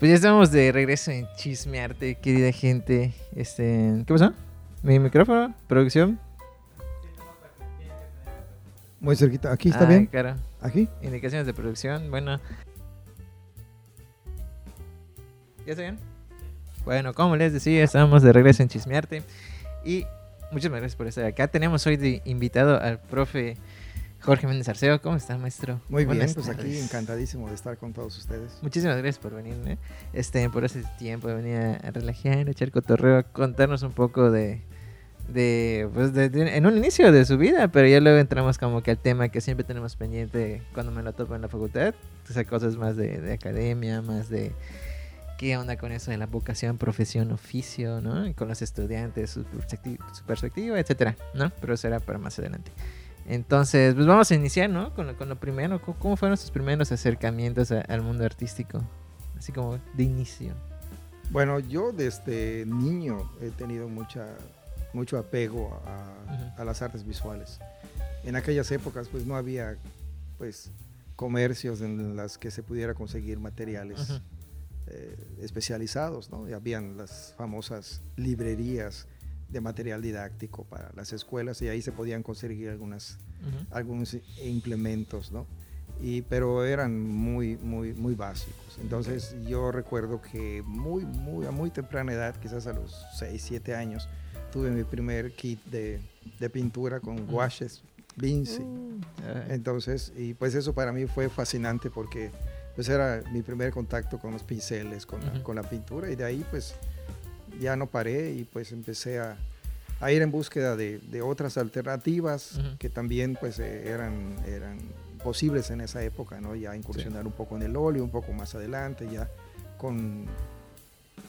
Pues ya estamos de regreso en Chismearte, querida gente. Este, ¿Qué pasó? ¿Mi micrófono? ¿Producción? Muy cerquita. ¿Aquí está Ah, bien? Claro. ¿Aquí? Indicaciones de producción. Bueno. ¿Ya está bien? Bueno, como les decía, estamos de regreso en Chismearte. Y muchas gracias por estar acá. Tenemos hoy de invitado al profe Jorge Méndez Arceo. ¿Cómo está, maestro? Muy bien, pues aquí tardes. encantadísimo de estar con todos ustedes. Muchísimas gracias por venir, ¿eh? este, por ese tiempo de venir a, relajar, a echar cotorreo, a contarnos un poco de, de, pues de, de- en un inicio de su vida, pero ya luego entramos como que al tema que siempre tenemos pendiente cuando me lo topo en la facultad, o sea, cosas más de, de academia, más de qué onda con eso de la vocación, profesión, oficio, ¿no? Y con los estudiantes, su, su perspectiva, etcétera, ¿no? Pero eso era para más adelante. Entonces, pues vamos a iniciar, ¿no? Con lo, con lo primero. ¿Cómo, fueron sus primeros acercamientos a- al mundo artístico? Así como de inicio. Bueno, yo desde niño he tenido mucha, mucho apego a, las artes visuales. En aquellas épocas pues no había pues comercios en las que se pudiera conseguir materiales eh, especializados, ¿no? Y habían las famosas librerías de material didáctico para las escuelas y ahí se podían conseguir algunas Ujú. algunos implementos, ¿no? Y, pero eran muy, muy, muy básicos. Entonces yo recuerdo que muy, muy, a muy temprana edad, quizás a los 6, 7 años, tuve mi primer kit de, de pintura con guaches Vinci. Ah, Entonces, y pues eso para mí fue fascinante porque pues era mi primer contacto con los pinceles, con, la, con la pintura y de ahí pues ya no paré y pues empecé a, a ir en búsqueda de, de otras alternativas Ujú. que también pues eh, eran, eran posibles en esa época, ¿no? Ya incursionar un poco en el óleo, un poco más adelante, ya con,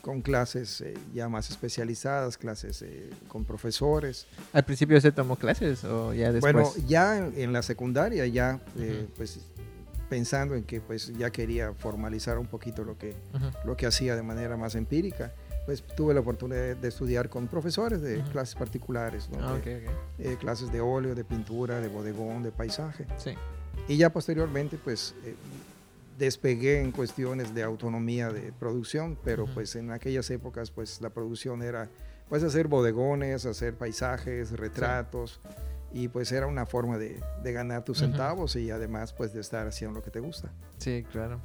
con clases eh, ya más especializadas, clases eh, con profesores. ¿Al principio se tomó clases o ya después? Bueno, ya en, en la secundaria, ya eh, Ujú. pues pensando en que pues ya quería formalizar un poquito lo que, Ujú. lo que hacía de manera más empírica, pues tuve la oportunidad de estudiar con profesores de Ujú. clases particulares, ¿no? Ah, De- ok, ok. eh, clases de óleo, de pintura, de bodegón, de paisaje. Sí. Y ya posteriormente pues eh, despegué en cuestiones de autonomía de producción, pero Ujú. pues en aquellas épocas pues la producción era pues hacer bodegones, hacer paisajes, retratos y pues era una forma de, de ganar tus centavos y además pues de estar haciendo lo que te gusta. Sí, claro.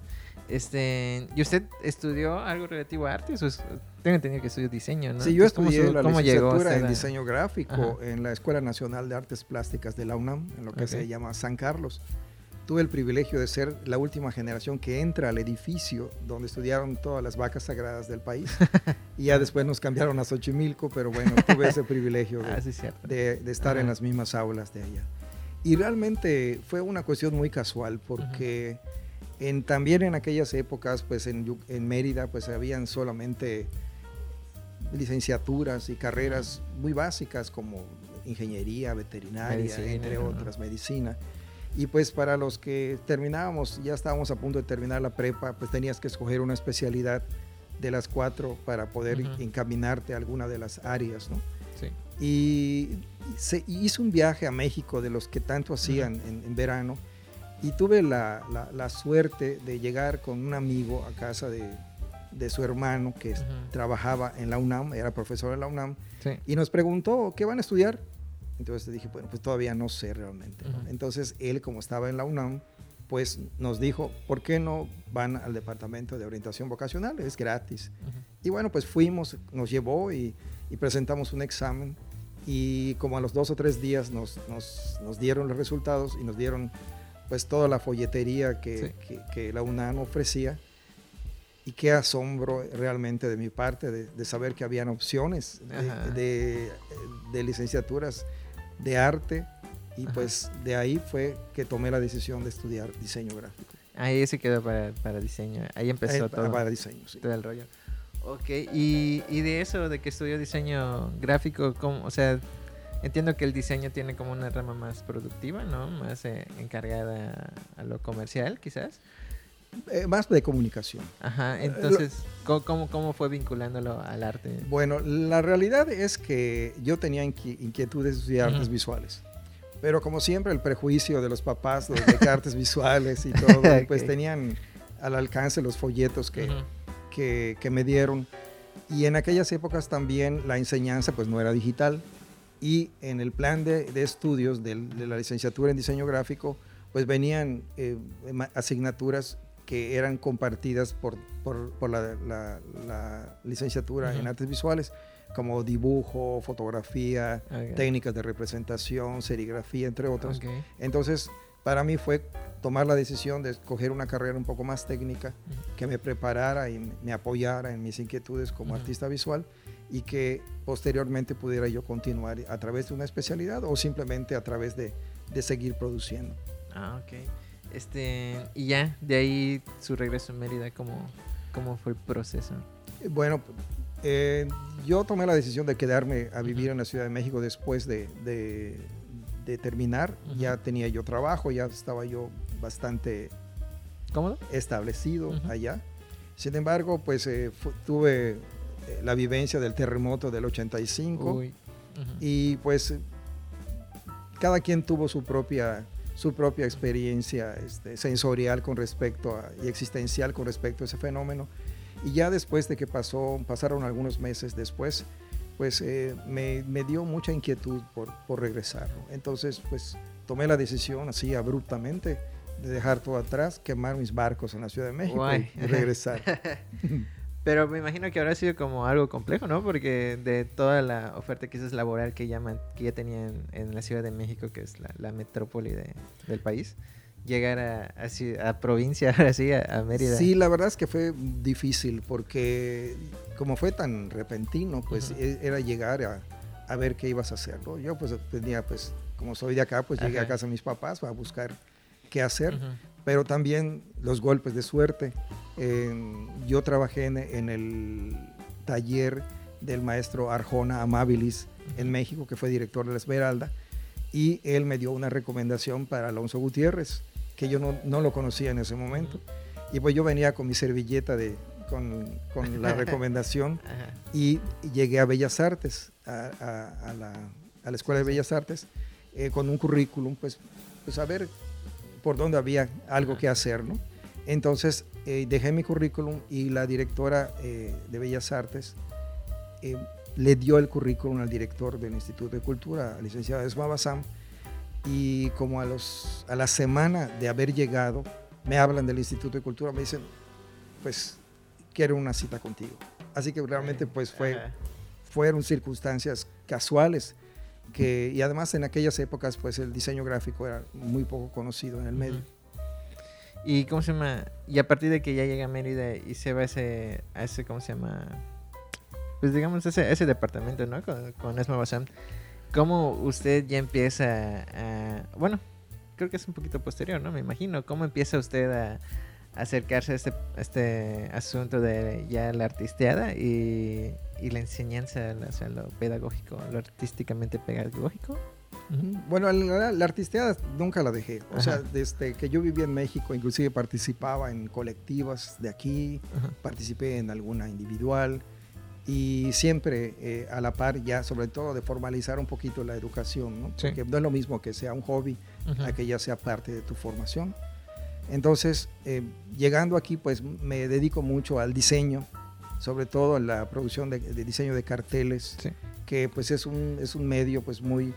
Este, ¿y usted estudió algo relativo a artes? O es- tengo entendido que estudió diseño, ¿no? Sí, yo ¿cómo estudié su- la cómo llegó licenciatura en diseño gráfico Ajá. en la Escuela Nacional de Artes Plásticas de la UNAM, en lo que se llama San Carlos. Tuve el privilegio de ser la última generación que entra al edificio donde estudiaron todas las vacas sagradas del país. y ya después nos cambiaron a Xochimilco, pero bueno, tuve ese privilegio de, Ah, sí, de- de estar en Ajá. las mismas aulas de allá. Y realmente fue una cuestión muy casual porque en, también en aquellas épocas, pues en, en Mérida, pues habían solamente licenciaturas y carreras muy básicas como ingeniería, veterinaria, Medicina, entre otras, medicina. Y pues para los que terminábamos, ya estábamos a punto de terminar la prepa, pues tenías que escoger una especialidad de las cuatro para poder Ujú. encaminarte a alguna de las áreas, ¿no? Sí. y se hizo un viaje a México de los que tanto hacían en, en verano y tuve la, la- la suerte de llegar con un amigo a casa de, de su hermano que es- Ujú. trabajaba en la UNAM, era profesor en la UNAM, Sí. y nos preguntó, ¿qué van a estudiar? Entonces dije, bueno, pues todavía no sé realmente. ¿no? Ujú. Entonces él, como estaba en la UNAM, pues nos dijo, ¿por qué no van al departamento de orientación vocacional? Es gratis. Ujú. Y bueno, pues fuimos, nos llevó y, y presentamos un examen y como a los dos o tres días nos, nos- nos dieron los resultados y nos dieron pues toda la folletería que, Sí. que- que la UNAM ofrecía. Y qué asombro realmente de mi parte de, de saber que habían opciones de, de- de licenciaturas de arte y Ajá. pues de ahí fue que tomé la decisión de estudiar diseño gráfico. Ahí se quedó para, para diseño. Ahí empezó todo, Para diseño, sí. todo el rollo. Ok, y, y de eso, de que estudió diseño gráfico, ¿cómo? o sea, entiendo que el diseño tiene como una rama más productiva, ¿no? Más eh, encargada a lo comercial, quizás. Eh, más de comunicación. Ajá, Eh, entonces, ¿cómo, cómo, cómo fue vinculándolo al arte? Bueno, la realidad es que yo tenía inqui- inquietudes de artes visuales. Pero como siempre, el prejuicio de los papás de que artes visuales y todo, pues Ok. tenían al alcance los folletos que, que, que me dieron. Y en aquellas épocas también la enseñanza pues no era digital y en el plan de, de estudios de, de, la licenciatura en diseño gráfico pues venían eh, asignaturas que eran compartidas por, por, por la, la, la, licenciatura uh -huh. en artes visuales como dibujo, fotografía, okay. técnicas de representación, serigrafía, entre otros. Okay. Entonces, para mí fue tomar la decisión de escoger una carrera un poco más técnica, uh -huh. que me preparara y me apoyara en mis inquietudes como uh -huh. artista visual y que posteriormente pudiera yo continuar a través de una especialidad o simplemente a través de, de seguir produciendo. Ah, ok. Este, y ya, de ahí su regreso a Mérida, ¿cómo, cómo fue el proceso? Bueno, eh, yo tomé la decisión de quedarme a vivir uh -huh. en la Ciudad de México después de, de, de terminar. Uh -huh. Ya tenía yo trabajo, ya estaba yo bastante ¿Cómodo? establecido uh -huh. allá. Sin embargo, pues eh, tuve eh, la vivencia del terremoto del 85 Uy. y pues cada quien tuvo su propia su propia experiencia este, sensorial con respecto a, y existencial con respecto a ese fenómeno. Y ya después de que pasó, pasaron algunos meses después, pues eh, me, me, dio mucha inquietud por, por regresar. Entonces, pues tomé la decisión así abruptamente de dejar todo atrás, quemar mis barcos en la Ciudad de México Guay. y regresar. Pero me imagino que habrá sido como algo complejo, ¿no? Porque de toda la oferta quizás laboral que ya, que ya tenían en la Ciudad de México, que es la, la metrópoli de, del país, llegar a, a, a provincia, así, a, a, Mérida. Sí, la verdad es que fue difícil porque como fue tan repentino, pues uh -huh. era llegar a, a, ver qué ibas a hacer, ¿no? Yo pues tenía, pues, como soy de acá, pues llegué Ajá. a casa de mis papás para buscar qué hacer, uh -huh. Pero también los golpes de suerte. Eh, yo trabajé en, en, el taller del maestro Arjona Amabilis en México, que fue director de la Esmeralda, y él me dio una recomendación para Alonso Gutiérrez, que yo no, no lo conocía en ese momento. Y pues yo venía con mi servilleta de, con, con la recomendación y, llegué a Bellas Artes, a, a, a, la, a la, Escuela de Bellas Artes, eh, con un currículum, pues, pues a ver por dónde había algo que hacer, ¿no? Entonces eh, dejé mi currículum y la directora eh, de Bellas Artes eh, le dio el currículum al director del Instituto de Cultura, al licenciado Esma Bassam, y como a, los, a la semana de haber llegado, me hablan del Instituto de Cultura, me dicen, pues quiero una cita contigo. Así que realmente pues fue, fueron circunstancias casuales que, y además en aquellas épocas pues el diseño gráfico era muy poco conocido en el medio. ¿Y cómo se llama? Y a partir de que ya llega a Mérida y se va a ese, a ese ¿cómo se llama? Pues digamos ese, ese departamento, ¿no? Con, con Esma Bassam. ¿Cómo usted ya empieza a... Bueno, creo que es un poquito posterior, ¿no? Me imagino. ¿Cómo empieza usted a, a acercarse a este, a este asunto de ya la artisteada y, y la enseñanza, o sea, lo pedagógico, lo artísticamente pedagógico? Uh -huh. Bueno, la, la, artisteada nunca la dejé. O Ajá. sea, desde que yo vivía en México, inclusive participaba en colectivas de aquí, Ajá. participé en alguna individual y siempre eh, a la par ya, sobre todo de formalizar un poquito la educación, ¿no? Sí. Porque no es lo mismo que sea un hobby a que ya sea parte de tu formación. Entonces, eh, llegando aquí, pues me dedico mucho al diseño, sobre todo a la producción de, de diseño de carteles, sí. que pues es un, es un medio pues muy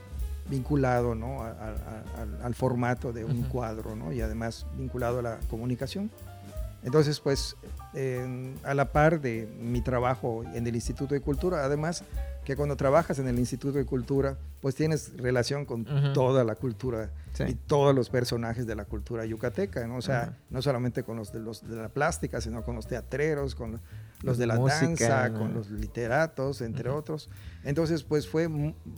vinculado ¿no? a, a, al, al, formato de un uh -huh. cuadro ¿no? y además vinculado a la comunicación. Entonces, pues, eh, a la par de mi trabajo en el Instituto de Cultura, además que cuando trabajas en el Instituto de Cultura, pues tienes relación con uh -huh. toda la cultura sí. y todos los personajes de la cultura yucateca, ¿no? O sea, uh -huh. no solamente con los de, los de la plástica, sino con los teatreros, con los de la Música, danza, ¿no? con los literatos, entre uh -huh. otros. Entonces, pues fue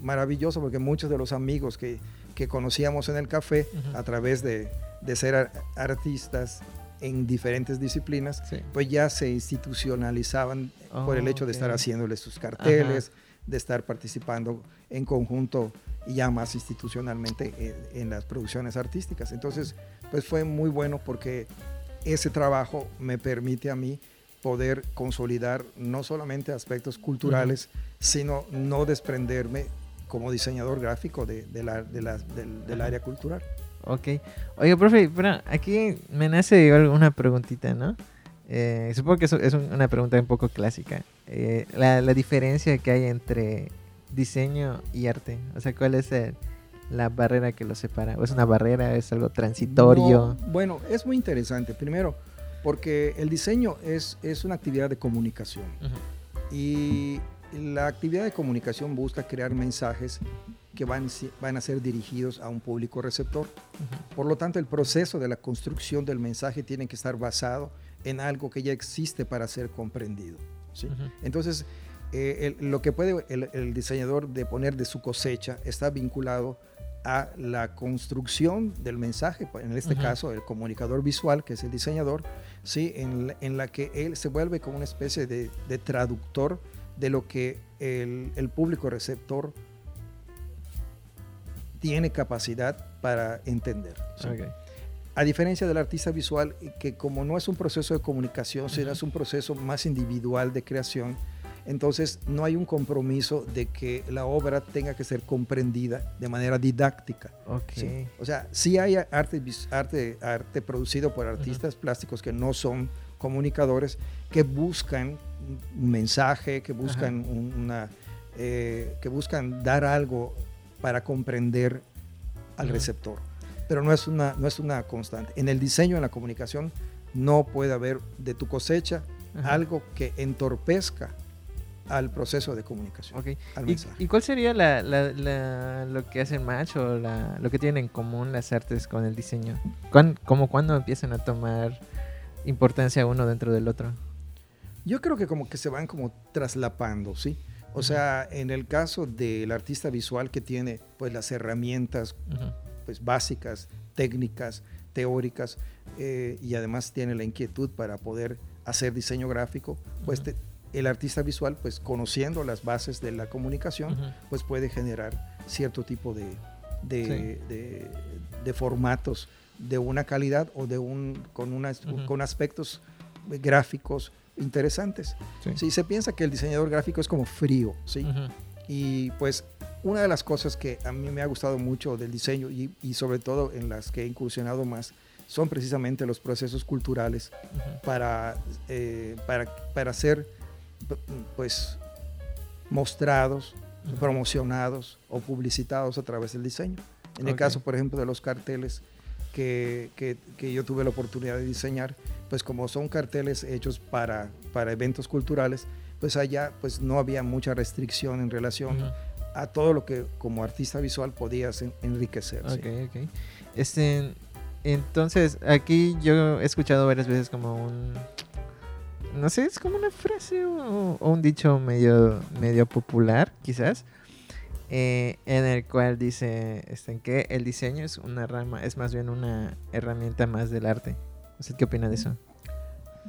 maravilloso porque muchos de los amigos que, que conocíamos en el café a través de, de ser artistas en diferentes disciplinas, sí. pues ya se institucionalizaban oh, por el hecho de estar haciéndoles sus carteles, Ajá. de estar participando en conjunto y ya más institucionalmente en, en, las producciones artísticas. Entonces, pues fue muy bueno porque ese trabajo me permite a mí poder consolidar no solamente aspectos culturales, uh -huh. sino no desprenderme como diseñador gráfico de, de la, de la, del, del área cultural. Ok. Oiga, profe, bueno, aquí me nace una preguntita, ¿no? Eh, supongo que es una pregunta un poco clásica. Eh, la, la, diferencia que hay entre diseño y arte. O sea, ¿cuál es el, la barrera que lo separa? ¿O es una barrera? ¿Es algo transitorio? bueno, es muy interesante. Primero, porque el diseño es, es una actividad de comunicación. Y la actividad de comunicación busca crear mensajes que van, van a ser dirigidos a un público receptor. Por lo tanto, el proceso de la construcción del mensaje tiene que estar basado en algo que ya existe para ser comprendido. ¿sí? Entonces, eh, lo que puede el, el, diseñador de poner de su cosecha está vinculado a la construcción del mensaje, pues, en este caso el comunicador visual, que es el diseñador, ¿sí? en, en la que él se vuelve como una especie de, de traductor de lo que el, el, público receptor tiene capacidad para entender. A diferencia del artista visual, que como no es un proceso de comunicación, sino es un proceso más individual de creación, entonces no hay un compromiso de que la obra tenga que ser comprendida de manera didáctica. Okay. O sea, sí hay arte, arte, arte producido por artistas plásticos que no son comunicadores, que buscan un mensaje, que buscan una, eh, que buscan dar algo para comprender al receptor. Pero no es, una, no es una constante. En el diseño, en la comunicación, no puede haber de tu cosecha algo que entorpezca al proceso de comunicación. Okay. ¿Y, cuál sería lo que hacen match o lo que tienen en común las artes con el diseño? ¿Cómo cuando empiezan a tomar importancia uno dentro del otro? Yo creo que como que se van como traslapando, ¿sí? O sea, en el caso del artista visual que tiene pues las herramientas pues básicas, técnicas, teóricas eh, y además tiene la inquietud para poder hacer diseño gráfico, pues el artista visual, pues conociendo las bases de la comunicación, pues puede generar cierto tipo de, de, formatos de una calidad o de un, con, unas, con aspectos gráficos interesantes. Sí. se piensa que el diseñador gráfico es como frío, ¿sí? Y pues una de las cosas que a mí me ha gustado mucho del diseño y, y sobre todo en las que he incursionado más son precisamente los procesos culturales para, eh, para, para ser pues mostrados, promocionados o publicitados a través del diseño. En el caso, por ejemplo, de los carteles que, que, yo tuve la oportunidad de diseñar, pues como son carteles hechos para, para eventos culturales, pues allá pues no había mucha restricción en relación a todo lo que como artista visual podías enriquecer. Este, entonces, aquí yo he escuchado varias veces como un no sé, es como una frase o, un dicho medio, medio popular, quizás, eh, en el cual dice este, que el diseño es una rama, es más bien una herramienta más del arte. ¿Usted qué opina de eso?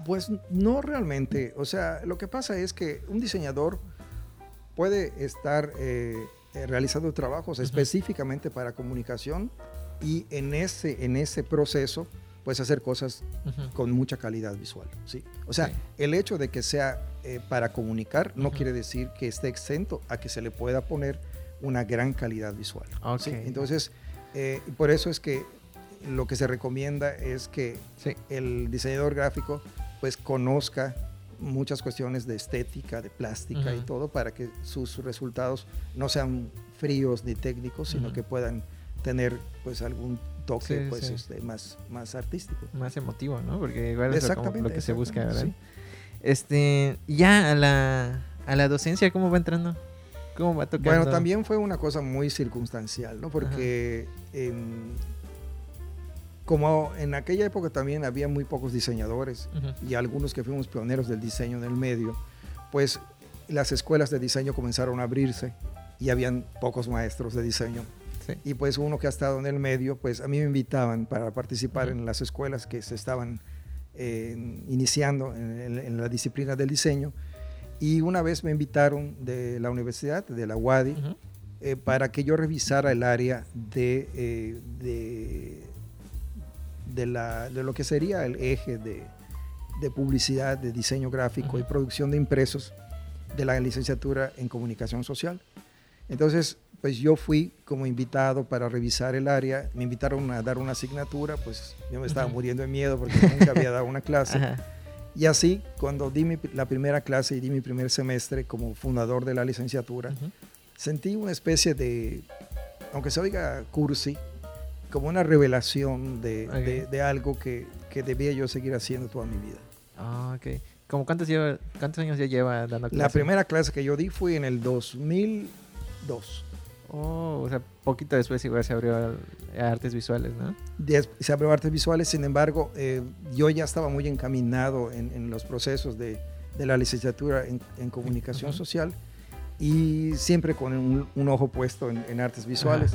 Pues no realmente. O sea, lo que pasa es que un diseñador puede estar eh, eh, realizando trabajos específicamente para comunicación y en ese, en ese proceso puedes hacer cosas con mucha calidad visual. ¿sí? O sea, el hecho de que sea eh, para comunicar no quiere decir que esté exento a que se le pueda poner una gran calidad visual. Entonces, eh, por eso es que lo que se recomienda es que el diseñador gráfico pues conozca muchas cuestiones de estética, de plástica y todo para que sus resultados no sean fríos ni técnicos, sino que puedan tener pues algún toque pues Este, más, más artístico. Más emotivo, ¿no? Porque igual es lo, que se busca, ¿verdad? Este, ya a la, a la docencia, ¿cómo va entrando? ¿Cómo va tocando? Bueno, también fue una cosa muy circunstancial, ¿no? Porque como en aquella época también había muy pocos diseñadores y algunos que fuimos pioneros del diseño en el medio, pues las escuelas de diseño comenzaron a abrirse y habían pocos maestros de diseño. Y pues uno que ha estado en el medio, pues a mí me invitaban para participar en las escuelas que se estaban eh, iniciando en, la disciplina del diseño. Y una vez me invitaron de la universidad, de la UADI, eh, para que yo revisara el área de, eh, de, de, la, de, lo que sería el eje de, de publicidad, de diseño gráfico y producción de impresos de la licenciatura en comunicación social. Entonces, pues yo fui como invitado para revisar el área. Me invitaron a dar una asignatura, pues yo me estaba muriendo de miedo porque nunca había dado una clase. Y así, cuando di mi- la primera clase y di mi primer semestre como fundador de la licenciatura, sentí una especie de, aunque se oiga cursi, como una revelación de, de- de algo que, que debía yo seguir haciendo toda mi vida. Ah, ok. ¿Cómo cuántos, lleva, cuántos años ya lleva dando clases? La primera clase que yo di fue en el 2002. Oh, o sea, poquito después igual se abrió a artes visuales, ¿no? Se abrió artes visuales, sin embargo, eh, yo ya estaba muy encaminado en, en los procesos de, de la licenciatura en, en comunicación Ujú. social y siempre con un, un ojo puesto en, en artes visuales.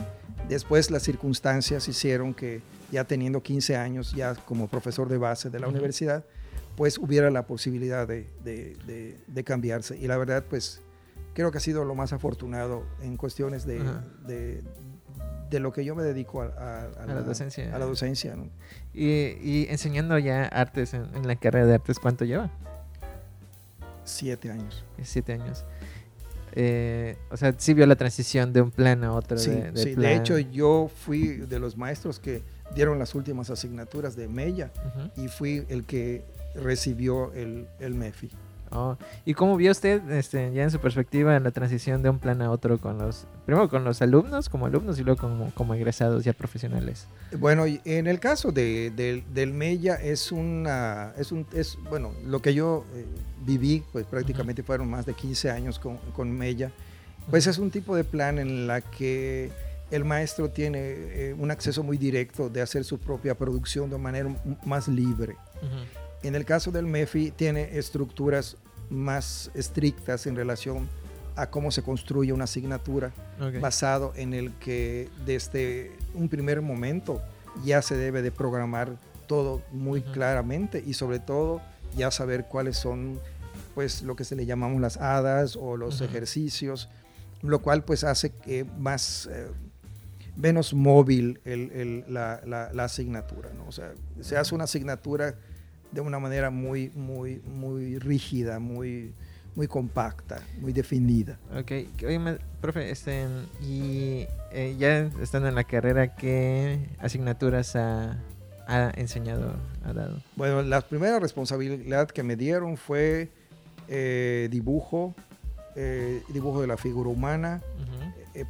Después las circunstancias hicieron que ya teniendo 15 años, ya como profesor de base de la Ujú. universidad, pues hubiera la posibilidad de- de- de cambiarse. Y la verdad, pues creo que ha sido lo más afortunado en cuestiones de, de, de lo que yo me dedico a, a- a A la docencia. a la docencia, ¿no? Y, y enseñando ya artes en, en la carrera de artes, ¿cuánto lleva? Siete años. Siete años. Eh, o sea, sí vio la transición de un plan a otro. Sí, de, de sí. De plan. hecho, yo fui de los maestros que dieron las últimas asignaturas de Mella y fui el que recibió el, el MEFI. Oh, ¿Y cómo vio usted, este, ya en su perspectiva, la transición de un plan a otro con los, primero con los alumnos como alumnos y luego como, como egresados ya profesionales? Bueno, en el caso de, del- del Mella es una, es un, es, bueno, lo que yo eh, viví, pues prácticamente fueron más de 15 años con, con Mella, pues es un tipo de plan en la que el maestro tiene eh, un acceso muy directo de hacer su propia producción de manera más libre. Ujú. En el caso del MEFI tiene estructuras más estrictas en relación a cómo se construye una asignatura Ok. basado en el que desde un primer momento ya se debe de programar todo muy Ujú. claramente y sobre todo ya saber cuáles son pues lo que se le llamamos las hadas o los Ujú. ejercicios, lo cual pues hace que más eh, menos móvil el- el- la, la- la asignatura, ¿no? O sea, se hace una asignatura de una manera muy, muy, muy rígida, muy, muy compacta, muy definida. Ok, oye, profe, este, y eh, ya estando en la carrera, ¿qué asignaturas ha, ha enseñado, ha dado? Bueno, la primera responsabilidad que me dieron fue eh, dibujo, eh, dibujo de la figura humana,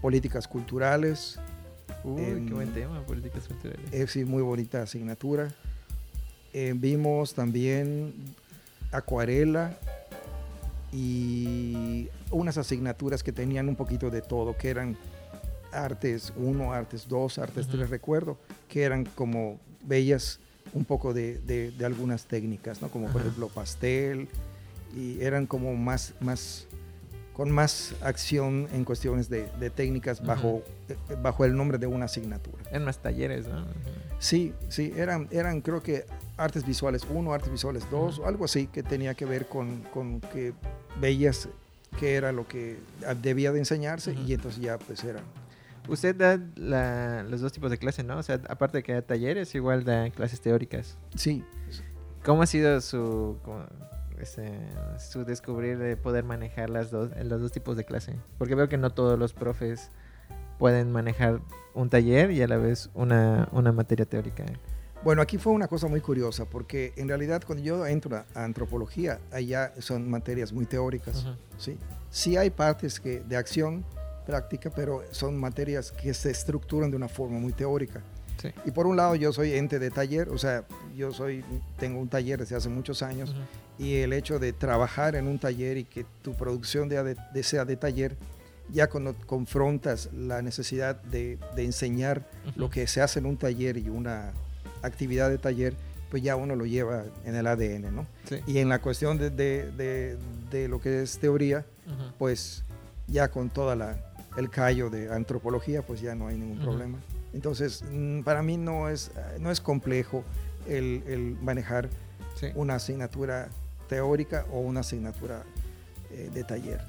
políticas culturales, Uy, qué buen tema, políticas culturales. es sí, muy bonita asignatura. Eh, vimos también acuarela y unas asignaturas que tenían un poquito de todo, que eran artes 1, artes 2, artes Ujú. 3, recuerdo, que eran como bellas un poco de, de- de algunas técnicas, ¿no? como por ejemplo pastel, y eran como más, más con más acción en cuestiones de, de técnicas bajo, eh, bajo el nombre de una asignatura. En más talleres, ¿no? Sí, sí, eran, eran creo que artes visuales 1, artes visuales 2, Ujú. algo así que tenía que ver con, con que veías que era lo que debía de enseñarse y entonces ya pues era. Usted da la- los dos tipos de clases, ¿no? O sea, aparte de que da talleres, igual da clases teóricas. Sí, ¿Cómo ha sido su, como, este, su descubrir de poder manejar las dos, los dos tipos de clase? Porque veo que no todos los profes pueden manejar un taller y a la vez una, una materia teórica. Bueno, aquí fue una cosa muy curiosa, porque en realidad cuando yo entro a, antropología, allá son materias muy teóricas, Ujú. ¿sí? Sí hay partes que, de acción práctica, pero son materias que se estructuran de una forma muy teórica. Sí. Y por un lado yo soy ente de taller, o sea, yo soy, tengo un taller desde hace muchos años, Ujú. y el hecho de trabajar en un taller y que tu producción de, de- sea de taller, ya cuando confrontas la necesidad de, de enseñar Ujú. lo que se hace en un taller y una actividad de taller, pues ya uno lo lleva en el ADN, ¿no? Sí. Y en la cuestión de, de- de- de lo que es teoría, pues ya con toda la el callo de antropología, pues ya no hay ningún problema. Entonces, mm, para mí no es, no es complejo el, el manejar Sí. una asignatura teórica o una asignatura eh, de taller.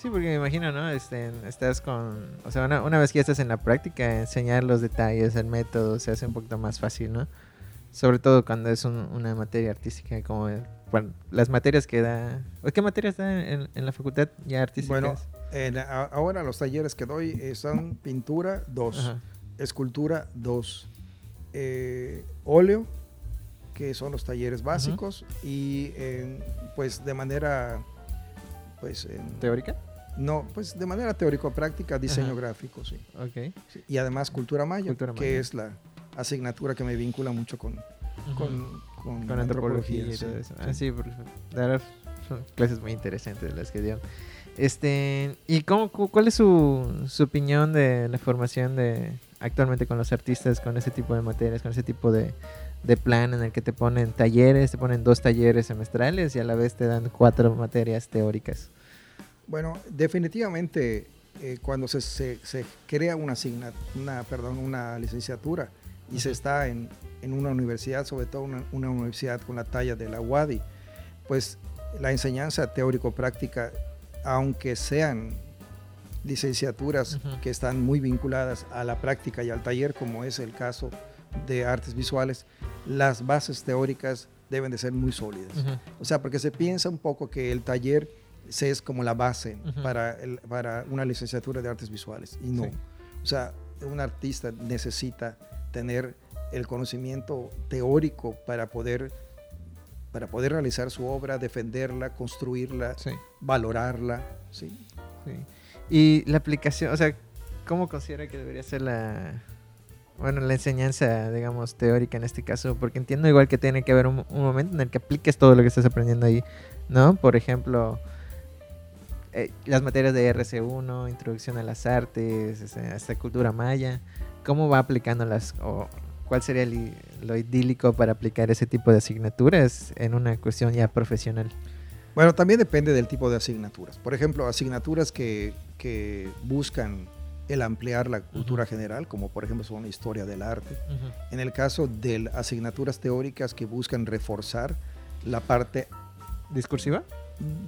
Sí, porque me imagino, ¿no? Este, estás con, o sea, una, una vez que ya estás en la práctica, enseñar los detalles, el método, se hace un poquito más fácil, ¿no? Sobre todo cuando es un- una materia artística, como eh, bueno, las materias que da, ¿o ¿qué materias da en, en la facultad ya artísticas? Bueno, en- ahora los talleres que doy eh, son pintura 2, Ajá. escultura 2, óleo, que son los talleres básicos, y pues de manera... Pues, ¿Teórica? No, pues de manera teórico-práctica, diseño gráfico, sí. Okay. Y además cultura maya, que es la asignatura que me vincula mucho con, con, antropología. y todo eso. Ah, sí, son clases muy interesantes las que dieron. Este, ¿Y cómo, cuál es su, su opinión de la formación de actualmente con los artistas, con ese tipo de materias, con ese tipo de, de plan en el que te ponen talleres, te ponen dos talleres semestrales y a la vez te dan cuatro materias teóricas? Bueno, definitivamente eh, cuando se, se, crea una, una, perdón, una licenciatura y se está en, en, una universidad, sobre todo una, una, universidad con la talla de la UADI, pues la enseñanza teórico-práctica, aunque sean licenciaturas que están muy vinculadas a la práctica y al taller, como es el caso de artes visuales, las bases teóricas deben de ser muy sólidas. O sea, porque se piensa un poco que el taller es como la base para, para una licenciatura de artes visuales. Y no. O sea, un artista necesita tener el conocimiento teórico para poder, para poder realizar su obra, defenderla, construirla, valorarla. ¿sí? Y la aplicación, o sea, ¿cómo considera que debería ser la, bueno, la enseñanza, digamos, teórica en este caso? Porque entiendo igual que tiene que haber un, un momento en el que apliques todo lo que estás aprendiendo ahí, ¿no? Por ejemplo eh, las materias de RC1, introducción a las artes, esta cultura maya, ¿cómo va aplicándolas? O ¿Cuál sería lo idílico para aplicar ese tipo de asignaturas en una cuestión ya profesional? Bueno, también depende del tipo de asignaturas. Por ejemplo, asignaturas que, que buscan el ampliar la cultura general, como por ejemplo son historia del arte. En el caso de asignaturas teóricas que buscan reforzar la parte discursiva,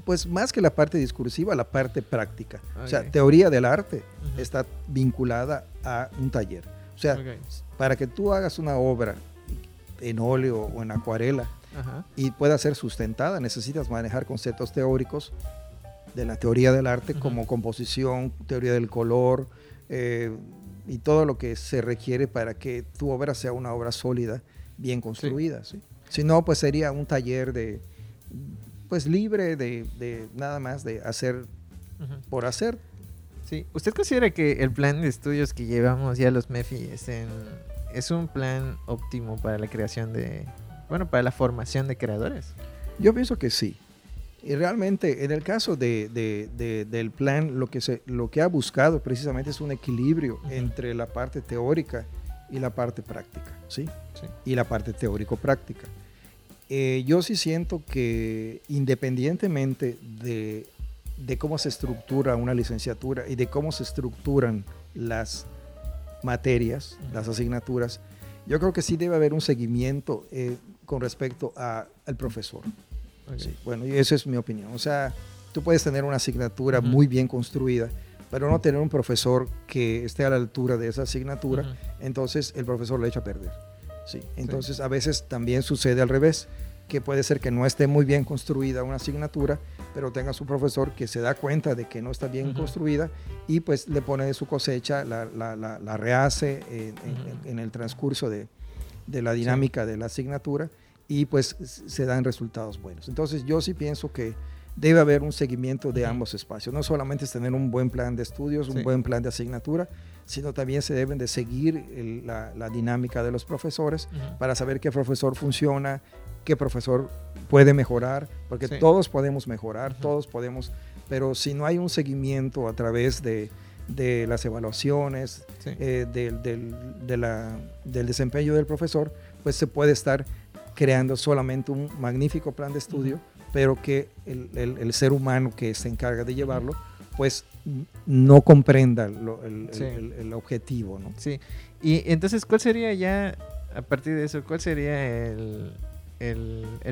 pues más que la parte discursiva, la parte práctica. O sea, teoría del arte está vinculada a un taller. O sea, para que tú hagas una obra en óleo o en acuarela y pueda ser sustentada, necesitas manejar conceptos teóricos de la teoría del arte como composición, teoría del color eh, y todo lo que se requiere para que tu obra sea una obra sólida, bien construida. Si no, pues sería un taller de pues libre de, nada más de hacer por hacer. Sí. ¿Usted considera que el plan de estudios que llevamos ya los MEFI es, es un plan óptimo para la creación de, bueno, para la formación de creadores? Yo pienso que sí. Y realmente, en el caso de, del plan, lo que, se, lo que ha buscado precisamente es un equilibrio entre la parte teórica y la parte práctica, ¿sí? sí. Y la parte teórico-práctica. Eh, yo sí siento que independientemente de, cómo se estructura una licenciatura y de cómo se estructuran las materias, las asignaturas, yo creo que sí debe haber un seguimiento eh, con respecto al profesor. bueno, y esa es mi opinión. O sea, tú puedes tener una asignatura muy bien construida, pero no tener un profesor que esté a la altura de esa asignatura, entonces el profesor le echa a perder. Sí. Entonces a veces también sucede al revés, que puede ser que no esté muy bien construida una asignatura, pero tenga su profesor que se da cuenta de que no está bien construida y pues le pone de su cosecha, la, la, rehace en, el transcurso de, de la dinámica de la asignatura y pues se dan resultados buenos. Entonces yo sí pienso que debe haber un seguimiento de ambos espacios. No solamente es tener un buen plan de estudios, un buen plan de asignatura, sino también se deben de seguir la, dinámica de los profesores para saber qué profesor funciona, qué profesor puede mejorar, porque todos podemos mejorar, todos podemos, pero si no hay un seguimiento a través de, las evaluaciones, eh, del, del desempeño del profesor, pues se puede estar creando solamente un magnífico plan de estudio, pero que el, el, ser humano que se encarga de llevarlo, pues no comprenda el, objetivo. ¿no? Sí, y entonces, ¿cuál sería ya, a partir de eso, cuál sería el,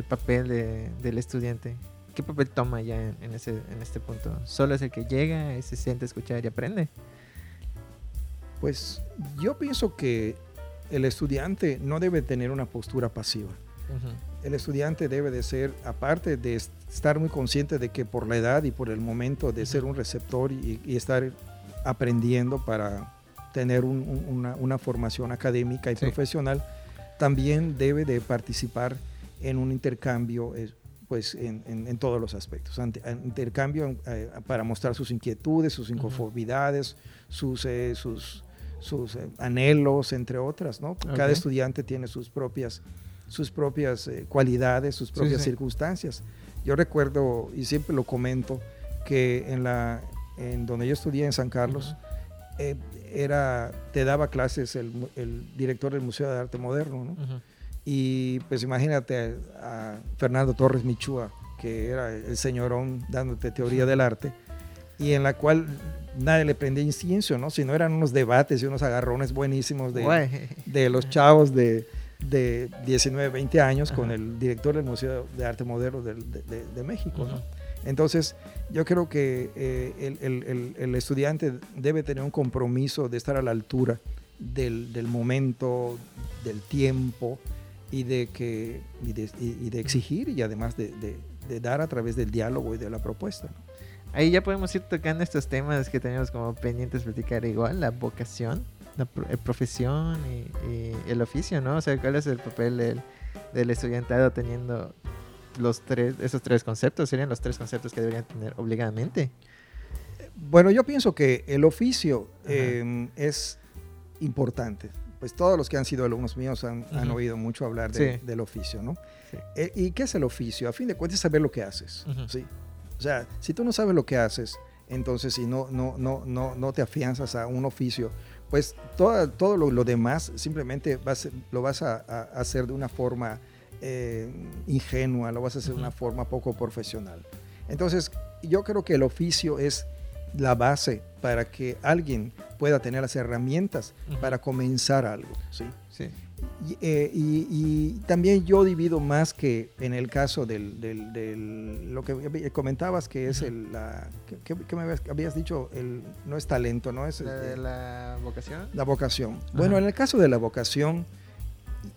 papel del estudiante? ¿Qué papel toma ya en, ese, en este punto? ¿Solo es el que llega, se siente escuchar y aprende? Pues yo pienso que el estudiante no debe tener una postura pasiva el estudiante debe de ser, aparte de estar muy consciente de que por la edad y por el momento de ser un receptor y, estar aprendiendo para tener una, formación académica y profesional, también debe de participar en un intercambio pues en, en, todos los aspectos. intercambio eh, para mostrar sus inquietudes, sus inconformidades, sus, eh, sus, sus eh, anhelos, entre otras. ¿no? Cada estudiante tiene sus propias, sus propias cualidades, sus propias circunstancias. Yo recuerdo, y siempre lo comento, que en, la, en donde yo estudié en San Carlos, era, te daba clases el, el, director del Museo de Arte Moderno. ¿no? Y pues imagínate a, Fernando Torres Michúa, que era el señorón dándote teoría del arte, y en la cual nadie le prendía incienso, ¿no? Sino eran unos debates y unos agarrones buenísimos de, de los chavos de, de 19, 20 años con el director del Museo de Arte Moderno de, de, México, ¿no? Entonces, yo creo que eh, el, el, el, estudiante debe tener un compromiso de estar a la altura del, del momento, del tiempo, y de, que, y de, y de exigir y además de, de, dar a través del diálogo y de la propuesta. Ahí ya podemos ir tocando estos temas que tenemos como pendientes platicar igual, la vocación, la eh, profesión y, el oficio, ¿no? O sea, ¿cuál es el papel del, del estudiantado teniendo los tres, esos tres conceptos? ¿Serían los tres conceptos que deberían tener obligadamente? Bueno, yo pienso que el oficio eh, es importante pues todos los que han sido alumnos míos han, oído mucho hablar del oficio, ¿no? Eh, ¿Y qué es el oficio? A fin de cuentas, saber lo que haces, ¿sí? O sea, si tú no sabes lo que haces, entonces si no, no, no, no, no te afianzas a un oficio, pues todo, todo lo, demás simplemente vas, lo vas a, hacer de una forma eh, ingenua, lo vas a hacer de una forma poco profesional. Entonces, yo creo que el oficio es la base para que alguien pueda tener las herramientas para comenzar algo. ¿sí? sí. Eh, y, también yo divido más que en el caso del, del, lo que comentabas que es el, la, que, me habías, dicho, el, no es talento, ¿no? Es la, la vocación. La vocación. Bueno, en el caso de la vocación,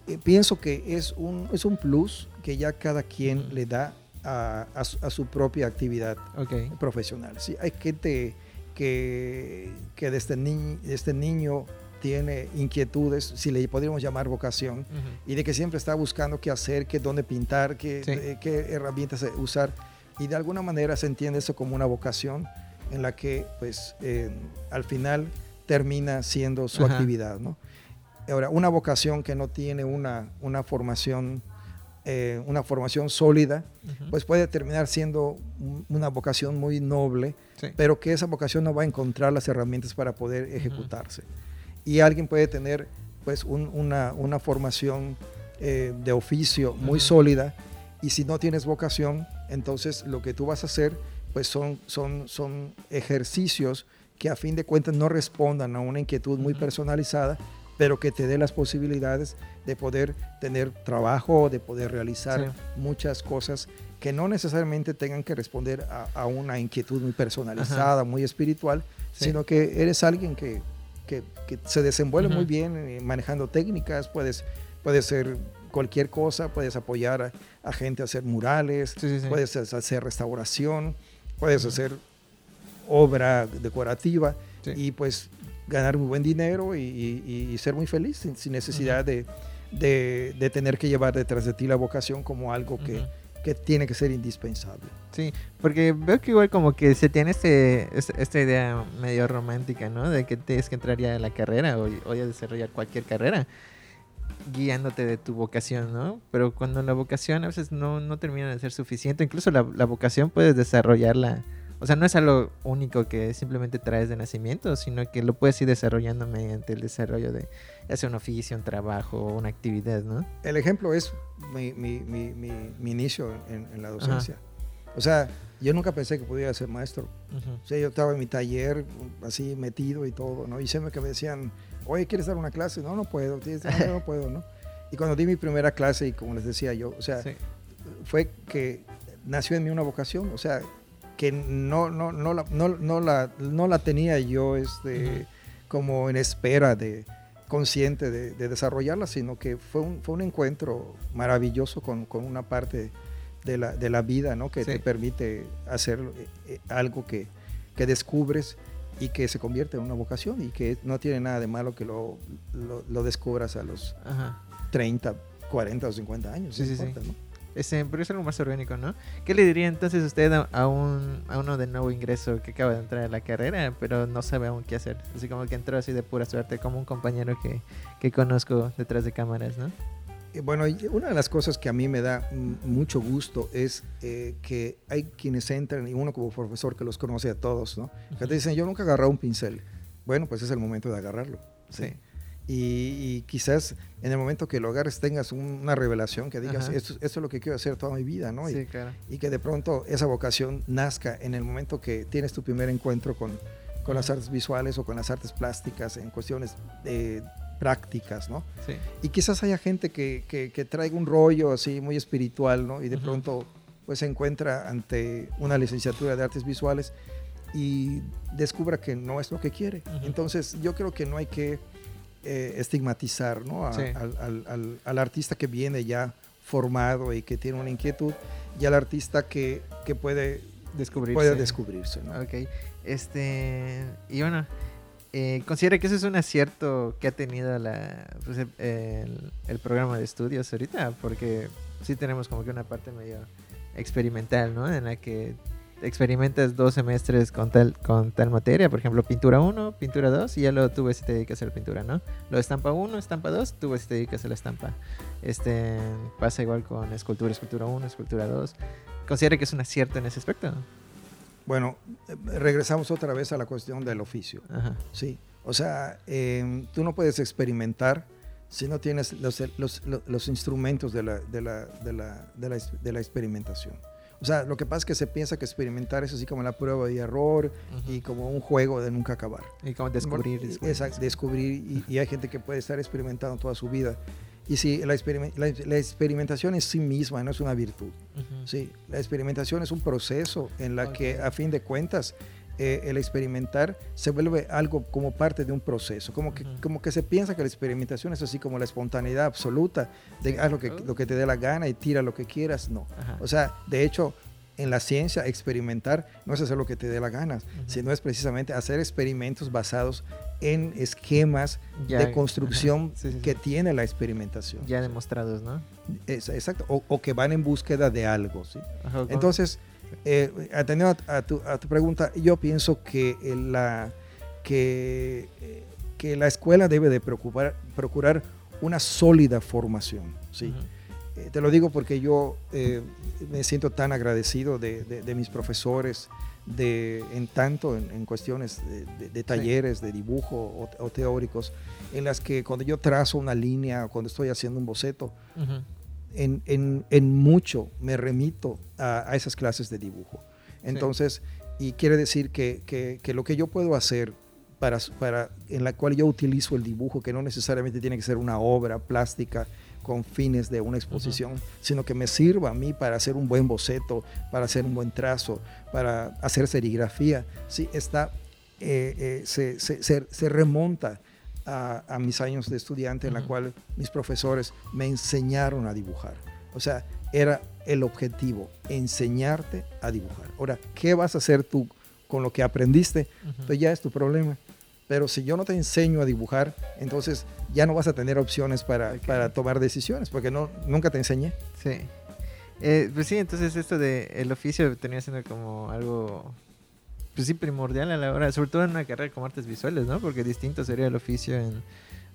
eh, pienso que es un, es un plus que ya cada quien le da a, su, propia actividad profesional. Sí, hay gente que, que desde, ni, este niño tiene inquietudes, si le podríamos llamar vocación, y de que siempre está buscando qué hacer, qué dónde pintar, qué, eh, qué herramientas usar, y de alguna manera se entiende eso como una vocación en la que pues eh, al final termina siendo su actividad. ¿no? Ahora, una vocación que no tiene una, una formación eh, una formación sólida, pues puede terminar siendo una vocación muy noble, pero que esa vocación no va a encontrar las herramientas para poder ejecutarse. Y alguien puede tener pues una, una, formación eh, de oficio muy sólida y si no tienes vocación, entonces lo que tú vas a hacer pues son, son, son ejercicios que a fin de cuentas no respondan a una inquietud muy personalizada, pero que te dé las posibilidades de poder tener trabajo, de poder realizar muchas cosas que no necesariamente tengan que responder a, una inquietud muy personalizada, muy espiritual, sino que eres alguien que, que, se desenvuelve muy bien eh, manejando técnicas, puedes, puedes ser cualquier cosa, puedes apoyar a, gente a hacer murales, puedes hacer restauración, puedes hacer obra decorativa y pues ganar muy buen dinero y, ser muy feliz sin, necesidad de, de, tener que llevar detrás de ti la vocación como algo que, que, tiene que ser indispensable. Sí, porque veo que igual como que se tiene este, esta idea medio romántica, ¿no? De que tienes que entrar ya a la carrera o, o a desarrollar cualquier carrera guiándote de tu vocación, ¿no? Pero cuando la vocación a veces no, no termina de ser suficiente, incluso la, la vocación puedes desarrollarla o sea, no es algo único que simplemente traes de nacimiento, sino que lo puedes ir desarrollando mediante el desarrollo de hacer un oficio, un trabajo, una actividad, ¿no? El ejemplo es mi, mi, mi, mi inicio en, la docencia. O sea, yo nunca pensé que pudiera ser maestro. O sea, yo estaba en mi taller así metido y todo, ¿no? Y siempre que me decían, oye, ¿quieres dar una clase? No, no puedo, no, no puedo, ¿no? Y cuando di mi primera clase, y como les decía yo, o sea, fue que nació en mí una vocación, o sea, que no, no, no, la, no, no, la, no la tenía yo este, como en espera de consciente de, desarrollarla, sino que fue un, fue un encuentro maravilloso con, con una parte de la, de la vida ¿no? que te permite hacer eh, algo que, que, descubres y que se convierte en una vocación y que no tiene nada de malo que lo, lo, descubras a los 30, 40 o 50 años. Sí, sí, sí. Este, pero es algo más orgánico, ¿no? ¿Qué le diría entonces usted a, un, a uno de nuevo ingreso que acaba de entrar a la carrera, pero no sabe aún qué hacer? Así como que entró así de pura suerte, como un compañero que, que conozco detrás de cámaras, ¿no? Eh, bueno, una de las cosas que a mí me da mucho gusto es eh, que hay quienes entran, y uno como profesor que los conoce a todos, ¿no? Que te dicen, yo nunca he agarrado un pincel. Bueno, pues es el momento de agarrarlo. Sí. Y, quizás en el momento que lo agarres tengas una revelación que digas, esto, es lo que quiero hacer toda mi vida, ¿no? Y, claro. y, que de pronto esa vocación nazca en el momento que tienes tu primer encuentro con, con las artes visuales o con las artes plásticas en cuestiones prácticas, ¿no? Sí. Y quizás haya gente que, que, traiga un rollo así muy espiritual, ¿no? Y de pronto pues se encuentra ante una licenciatura de artes visuales y descubra que no es lo que quiere. Entonces yo creo que no hay que eh, estigmatizar ¿no? al, al, artista que viene ya formado y que tiene una inquietud y al artista que, que puede, descubrirse. puede descubrirse. ¿no? Ok, este, y bueno, eh, ¿considera que eso es un acierto que ha tenido la, pues, el, el, programa de estudios ahorita? Porque sí tenemos como que una parte medio experimental, ¿no? En la que experimentas dos semestres con tal, con tal materia, por ejemplo, pintura 1, pintura 2, y ya luego tú ves si te dedicas a la pintura, ¿no? Lo de estampa 1, estampa 2, tú ves si te dedicas a la estampa. Este, pasa igual con escultura, escultura 1, escultura 2. ¿Considera que es un acierto en ese aspecto? Bueno, eh, regresamos otra vez a la cuestión del oficio. Sí, o sea, em, tú no puedes experimentar si no tienes los, los, los instrumentos de la, de, la, de, la, de la experimentación. O sea, lo que pasa es que se piensa que experimentar es así como la prueba y error y como un juego de nunca acabar. Y como descubrir. descubrir Exacto, descubrir. Y, hay gente que puede estar experimentando toda su vida. Y si la, la, experimentación en sí misma no es una virtud. Sí, la experimentación es un proceso en la que a fin de cuentas eh, el experimentar se vuelve algo como parte de un proceso, como que, como que se piensa que la experimentación es así como la espontaneidad absoluta, de haz lo que, lo que te dé la gana y tira lo que quieras, no. O sea, de hecho, en la ciencia experimentar no es hacer lo que te dé la gana, sino es precisamente hacer experimentos basados en esquemas de construcción que tiene la experimentación. Ya demostrados, ¿no? exacto, o, que van en búsqueda de algo, ¿sí? Entonces, eh, atendiendo a, tu, a, tu, pregunta, yo pienso que la, que, que la escuela debe de preocupar, procurar una sólida formación. ¿sí? Eh, te lo digo porque yo eh, me siento tan agradecido de, de, mis profesores, de, en tanto en, cuestiones de, talleres de dibujo o, teóricos, en las que cuando yo trazo una línea o cuando estoy haciendo un boceto, en, en, mucho me remito a, esas clases de dibujo. Entonces, y quiere decir que, que, lo que yo puedo hacer para, para, en la cual yo utilizo el dibujo, que no necesariamente tiene que ser una obra plástica con fines de una exposición, sino que me sirva a mí para hacer un buen boceto, para hacer un buen trazo, para hacer serigrafía, sí, está, eh, eh, se, se, se remonta a, mis años de estudiante en la cual mis profesores me enseñaron a dibujar. O sea, era el objetivo, enseñarte a dibujar. Ahora, ¿qué vas a hacer tú con lo que aprendiste? Pues ya es tu problema. Pero si yo no te enseño a dibujar, entonces ya no vas a tener opciones para, para tomar decisiones, porque no, nunca te enseñé. Sí. Eh, pues sí, entonces esto de el oficio tenía siendo como algo pues sí, primordial a la hora, sobre todo en una carrera como artes visuales, ¿no? Porque distinto sería el oficio en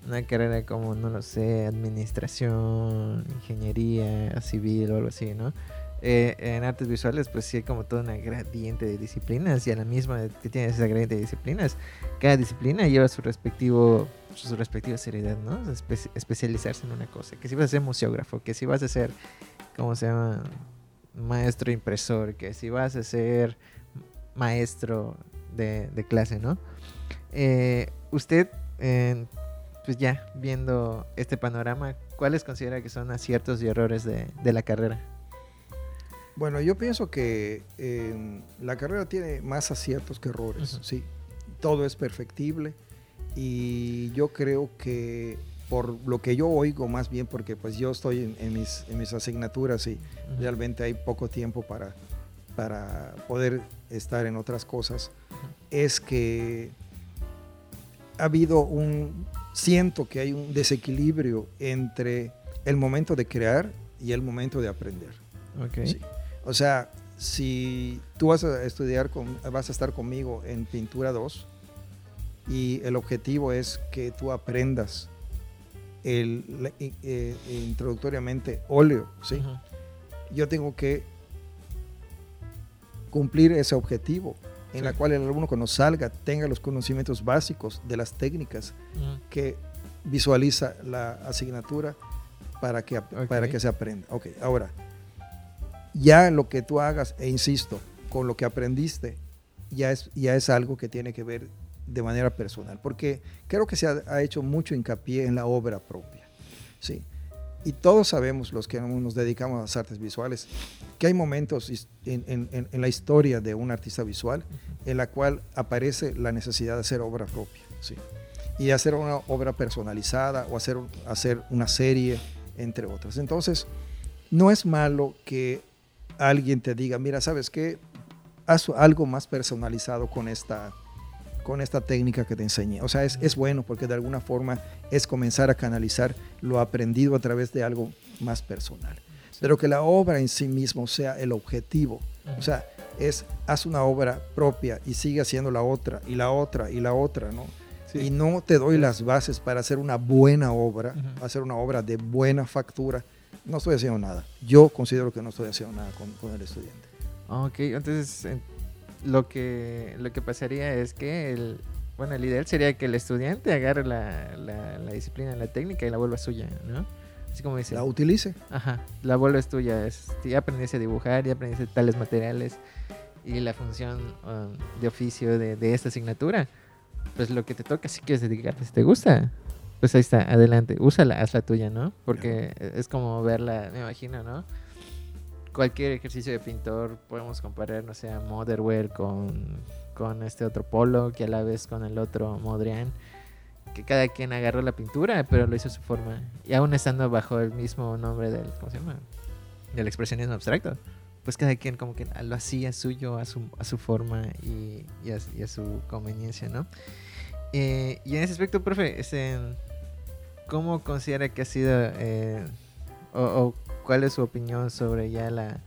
una carrera como, no lo sé, administración, ingeniería civil o algo así, ¿no? Eh, en artes visuales, pues sí hay como toda una gradiente de disciplinas y a la misma que tienes esa gradiente de disciplinas, cada disciplina lleva su respectivo su respectiva seriedad, ¿no? especializarse en una cosa. Que si vas a ser museógrafo, que si vas a ser, ¿cómo se llama? Maestro impresor, que si vas a ser maestro de, clase, ¿no? Eh, usted, pues ya viendo este panorama, ¿cuáles considera que son aciertos y errores de, la carrera? Bueno, yo pienso que em, la carrera tiene más aciertos que errores, sí. Todo es perfectible y yo creo que por lo que yo oigo más bien, porque pues yo estoy en, mis, en mis, asignaturas y realmente hay poco tiempo para, para poder estar en otras cosas, es que ha habido un, siento que hay un desequilibrio entre el momento de crear y el momento de aprender. Ok. Sí. O sea, si tú vas a estudiar, con, vas a estar conmigo en pintura 2 y el objetivo es que tú aprendas el, eh, eh, introductoriamente óleo, ¿sí? Yo tengo que cumplir ese objetivo en Sí. la cual el alumno cuando salga tenga los conocimientos básicos de las técnicas que visualiza la asignatura para que, para que se aprenda. Ok, ahora, ya lo que tú hagas, e insisto, con lo que aprendiste, ya es, ya es algo que tiene que ver de manera personal, porque creo que se ha, ha hecho mucho hincapié en la obra propia. ¿sí? Y todos sabemos, los que nos dedicamos a las artes visuales, que hay momentos en, en- en- en la historia de un artista visual en la cual aparece la necesidad de hacer obra propia. ¿sí? y hacer una obra personalizada o hacer, hacer una serie, entre otras. Entonces, no es malo que alguien te diga, mira, ¿sabes qué? Haz algo más personalizado con esta, con esta técnica que te enseñé. O sea, es, es bueno porque de alguna forma es comenzar a canalizar lo aprendido a través de algo más personal. Pero que la obra en sí mismo sea el objetivo. O sea, es haz una obra propia y sigue haciendo la otra y la otra y la otra, ¿no? Sí. y no te doy las bases para hacer una buena obra, hacer una obra de buena factura, no estoy haciendo nada. Yo considero que no estoy haciendo nada con, con el estudiante. Ok, entonces en- lo que, lo que pasaría es que el, bueno, el ideal sería que el estudiante agarre la, la, la disciplina, la técnica y la vuelva suya, ¿no? Así como dice. La utilice. Ajá, la bola es tuya. Es, ya aprendiste a dibujar, ya aprendiste tales materiales y la función um, de oficio de, de esta asignatura. Pues lo que te toca, si quieres dedicarte, si te gusta, pues ahí está, adelante, úsala, hazla tuya, ¿no? Porque es como verla, me imagino, ¿no? Cualquier ejercicio de pintor podemos comparar, no sé, a Motherwell con, con este otro Polo, que a la vez con el otro Modrian que cada quien agarró la pintura, pero lo hizo a su forma. Y aún estando bajo el mismo nombre del, ¿cómo se llama? Del expresionismo abstracto. Pues cada quien como que lo hacía suyo a su, a su forma y, a, su conveniencia, ¿no? Eh, y en ese aspecto, profe, este, ¿cómo considera que ha sido, eh, o cuál es su opinión sobre ya la,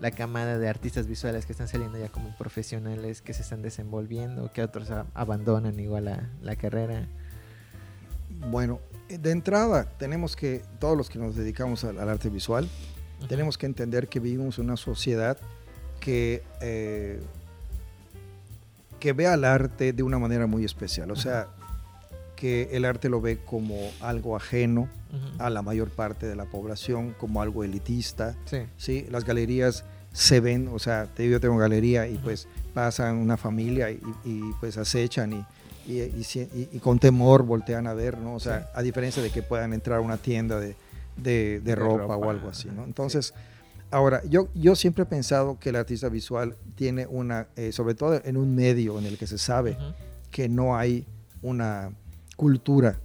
la camada de artistas visuales que están saliendo ya como profesionales, que se están desenvolviendo, que otros abandonan igual la, la carrera? Bueno, de entrada tenemos que, todos los que nos dedicamos al, al arte visual, tenemos que entender que vivimos en una sociedad que, eh, que ve al arte de una manera muy especial. O sea, que el arte lo ve como algo ajeno a la mayor parte de la población, como algo elitista. Sí. ¿sí? Las galerías se ven, o sea, yo tengo galería y pues pasan una familia y, y, pues acechan y, y, con temor voltean a ver, ¿no? O sea, Sí. a diferencia de que puedan entrar a una tienda de, de- de De ropa, ropa, o algo así, ¿no? sí. Entonces, ahora, yo, yo siempre he pensado que el artista visual tiene una, eh, sobre todo en un medio en el que se sabe que no hay una cultura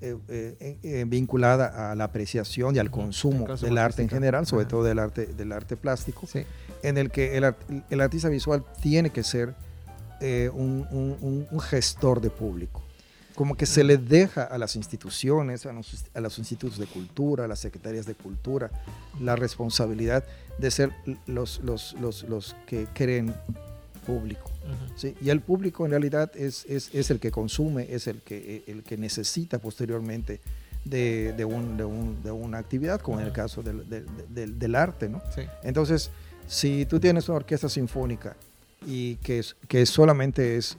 eh, eh, eh, vinculada a la apreciación y al consumo, el consumo del arte en general, sobre Ajá. todo del arte, del arte plástico, Sí. en el que el, art- el artista visual tiene que ser un, un- un- un gestor de público. Como que se le deja a las instituciones, a los, a los institutos de cultura, a las secretarías de cultura, la responsabilidad de ser los, los, los, los que creen público. ¿sí? Y el público en realidad es, es, es el que consume, es el que, el que necesita posteriormente de, de, un- de un- de una actividad, como en el caso del, del- del- arte. ¿no? Sí. Entonces, si tú tienes una orquesta sinfónica y que, que solamente es,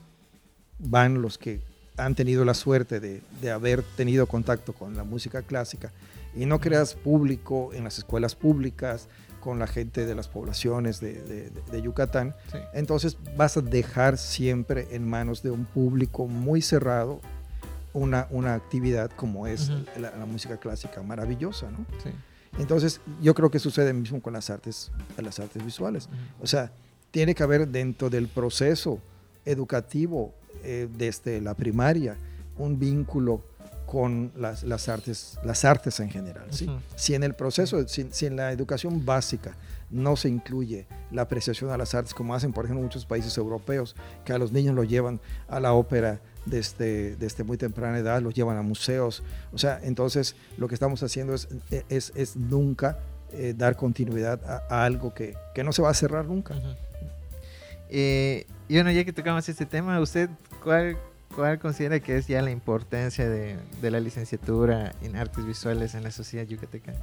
van los que han tenido la suerte de, de haber tenido contacto con la música clásica y no creas público en las escuelas públicas, con la gente de las poblaciones de, de- de Yucatán, Sí. entonces vas a dejar siempre en manos de un público muy cerrado una, una actividad como es la, la música clásica maravillosa, ¿no? Sí. Entonces yo creo que sucede mismo con las artes, las artes visuales. O sea, tiene que haber dentro del proceso educativo eh, desde la primaria un vínculo con las, las artes, las artes en general. ¿sí? Ujú. Si en el proceso, si, si en la educación básica no se incluye la apreciación a las artes, como hacen, por ejemplo, muchos países europeos, que a los niños los llevan a la ópera desde, desde muy temprana edad, los llevan a museos. O sea, entonces lo que estamos haciendo es, es, es nunca eh, dar continuidad a, algo que, que, no se va a cerrar nunca. Eh, y bueno, ya que tocamos este tema, ¿usted cuál, cuál considera que es ya la importancia de, de la licenciatura en artes visuales en la sociedad yucateca?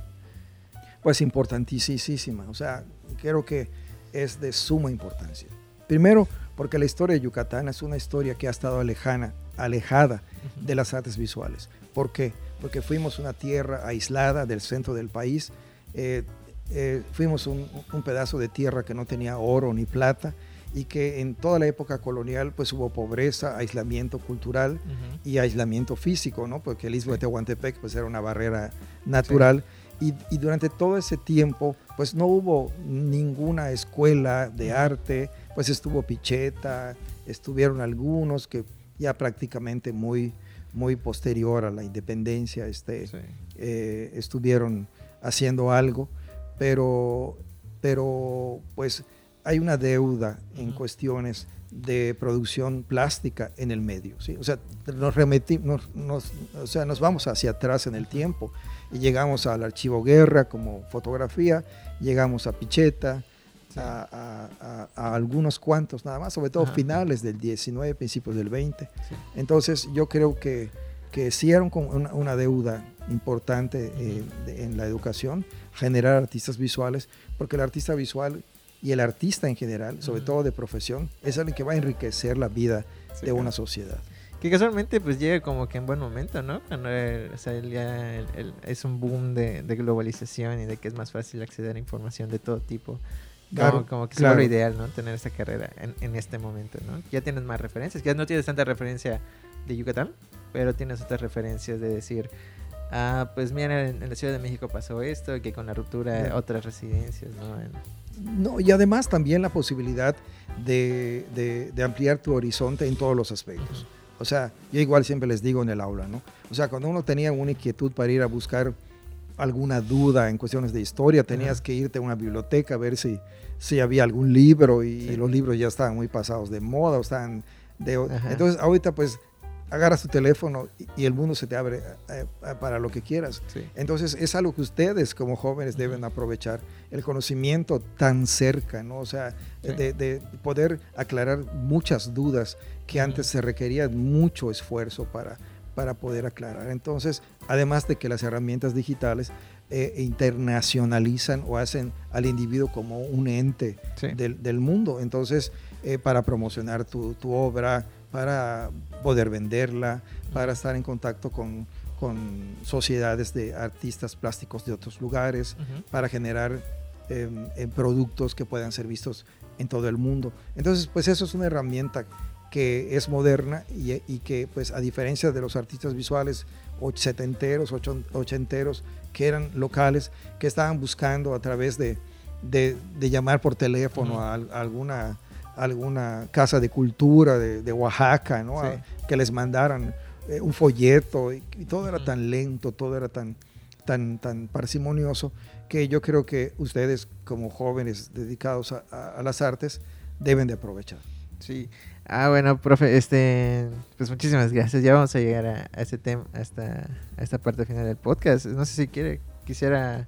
Pues importantísima, o sea, creo que es de suma importancia. Primero, porque la historia de Yucatán es una historia que ha estado alejana, alejada de las artes visuales. ¿Por qué? Porque fuimos una tierra aislada del centro del país, eh, eh, fuimos un, pedazo de tierra que no tenía oro ni plata y que en toda la época colonial pues hubo pobreza, aislamiento cultural y aislamiento físico, ¿no? Porque el istmo de Tehuantepec pues era una barrera natural. Y, y, durante todo ese tiempo, pues no hubo ninguna escuela de arte, pues estuvo Picheta, estuvieron algunos que ya prácticamente muy, muy posterior a la independencia este, eh, estuvieron haciendo algo, pero, pero pues hay una deuda en cuestiones de producción plástica en el medio. ¿sí? O, sea, nos remetimos, nos, o sea, nos vamos hacia atrás en el tiempo y llegamos al archivo Guerra como fotografía, llegamos a Picheta, a, algunos cuantos nada más, sobre todo finales del 19, principios del 20. Entonces yo creo que, que sí era una, una deuda importante eh, en la educación, generar artistas visuales, porque el artista visual y el artista en general, sobre todo de profesión, es alguien que va a enriquecer la vida de una sociedad. Que casualmente pues llega como que en buen momento, ¿no? Cuando ya es un boom de, de, globalización y de que es más fácil acceder a información de todo tipo. Claro, como, que es lo ideal, ¿no? Tener esa carrera en, en, este momento, ¿no? Ya tienes más referencias, ya no tienes tanta referencia de Yucatán, pero tienes otras referencias de decir, ah, pues mira, en, la Ciudad de México pasó esto, que con la ruptura de otras residencias, ¿no? No, y además también la posibilidad de, de, de, ampliar tu horizonte en todos los aspectos. O sea, yo igual siempre les digo en el aula, ¿no? O sea, cuando uno tenía una inquietud para ir a buscar alguna duda en cuestiones de historia, tenías que irte a una biblioteca a ver si, si había algún libro y, los libros ya estaban muy pasados de moda o estaban de, entonces ahorita pues agarras tu teléfono y, el mundo se te abre eh, eh, para lo que quieras. Entonces es algo que ustedes como jóvenes deben aprovechar, el conocimiento tan cerca, ¿no? O sea, de, poder aclarar muchas dudas que antes se requería mucho esfuerzo para, para poder aclarar. Entonces, además de que las herramientas digitales eh, internacionalizan o hacen al individuo como un ente del, mundo, entonces, eh, para promocionar tu, obra, para poder venderla, para estar en contacto con, sociedades de artistas plásticos de otros lugares, para generar em, em, productos que puedan ser vistos en todo el mundo. Entonces, pues eso es una herramienta que es moderna y, que, pues, a diferencia de los artistas visuales setenteros, ochenteros, que eran locales, que estaban buscando a través de, de, llamar por teléfono a, alguna, alguna casa de cultura de, Oaxaca, ¿no? que les mandaran eh, un folleto y, todo era tan lento, todo era tan, tan, tan parsimonioso que yo creo que ustedes como jóvenes dedicados a, a las artes deben de aprovechar. Sí, Ah, bueno, profe, este, pues muchísimas gracias. Ya vamos a llegar a, ese tema, a esta, a esta parte final del podcast. No sé si quiere, quisiera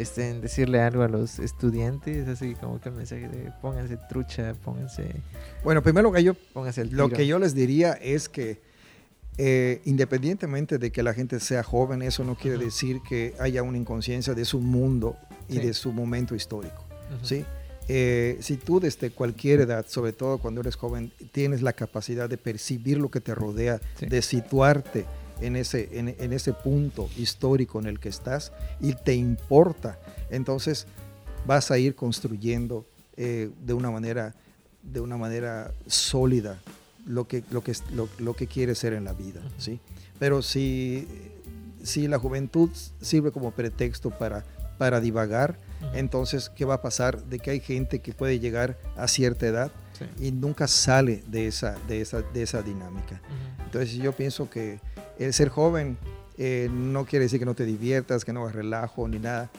este, decirle algo a los estudiantes, así como que el mensaje de pónganse trucha, pónganse. Bueno, primero que yo, pónganse lo que yo les diría es que eh, independientemente de que la gente sea joven, eso no quiere decir que haya una inconsciencia de su mundo y de su momento histórico, ¿sí? Eh, si tú desde cualquier edad, sobre todo cuando eres joven, tienes la capacidad de percibir lo que te rodea, de situarte en ese, en, ese punto histórico en el que estás y te importa, entonces vas a ir construyendo eh, de, una manera, de una manera sólida lo que, lo que, lo, que quieres ser en la vida. ¿sí? Pero si, si la juventud sirve como pretexto para, para divagar, entonces, ¿qué va a pasar? De que hay gente que puede llegar a cierta edad y nunca sale de esa, de esa, de esa dinámica. Entonces, yo pienso que el ser joven eh, no quiere decir que no te diviertas, que no hagas relajo ni nada,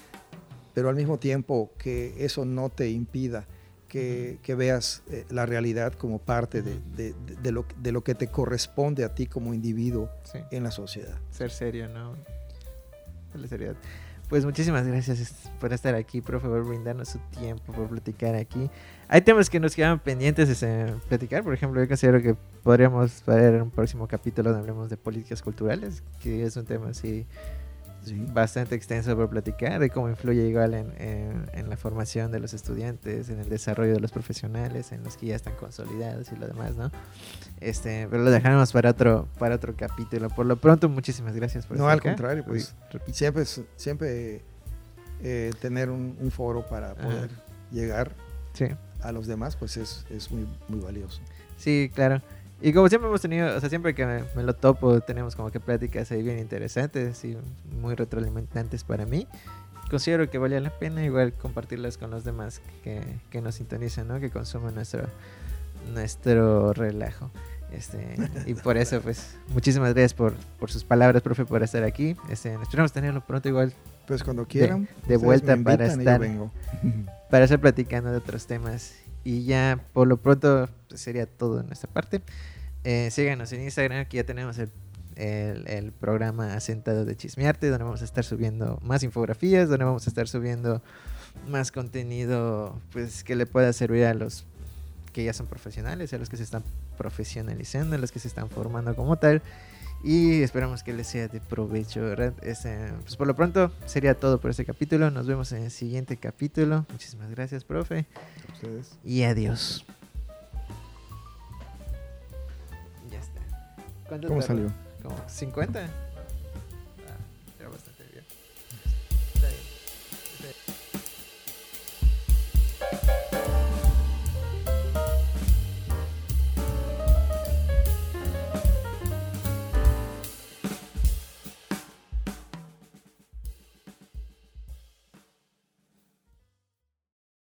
pero al mismo tiempo que eso no te impida que, que veas eh, la realidad como parte de, de, de, lo, de, lo, que te corresponde a ti como individuo en la sociedad. Ser serio, ¿no? La seriedad. Pues muchísimas gracias por estar aquí, por brindarnos su tiempo, por platicar aquí. Hay temas que nos quedan pendientes de platicar, por ejemplo, yo considero que podríamos ver un próximo capítulo donde hablemos de políticas culturales, que es un tema así bastante extenso por platicar, de cómo influye igual en, en, la formación de los estudiantes, en el desarrollo de los profesionales, en los que ya están consolidados y lo demás, ¿no? Este, pero lo dejaremos para otro, para otro capítulo. Por lo pronto, muchísimas gracias por No, al contrario, pues siempre, siempre eh, tener un, foro para poder llegar a los demás, pues es, es muy, muy valioso. Sí, claro. Y como siempre hemos tenido, o sea, siempre que me, lo topo, tenemos como que pláticas ahí bien interesantes y muy retroalimentantes para mí. Considero que valía la pena igual compartirlas con los demás que, que nos sintonizan, ¿no? Que consumen nuestro, nuestro relajo. Este, y por eso, pues, muchísimas gracias por, por sus palabras, profe, por estar aquí. Este, esperamos tenerlo pronto igual. Pues cuando quieran. De, vuelta para estar, para estar platicando de otros temas. Y ya, por lo pronto, pues, sería todo en nuestra parte. Eh, síganos en Instagram, que ya tenemos el, el, programa Asentado de Chismearte, donde vamos a estar subiendo más infografías, donde vamos a estar subiendo más contenido pues que le pueda servir a los que ya son profesionales, a los que se están profesionalizando, a los que se están formando como tal. Y esperamos que les sea de provecho, ¿verdad? Este, pues por lo pronto sería todo por este capítulo. Nos vemos en el siguiente capítulo. Muchísimas gracias, profe. ustedes. Y adiós. ¿Cómo salió? Como 50. Ah, ya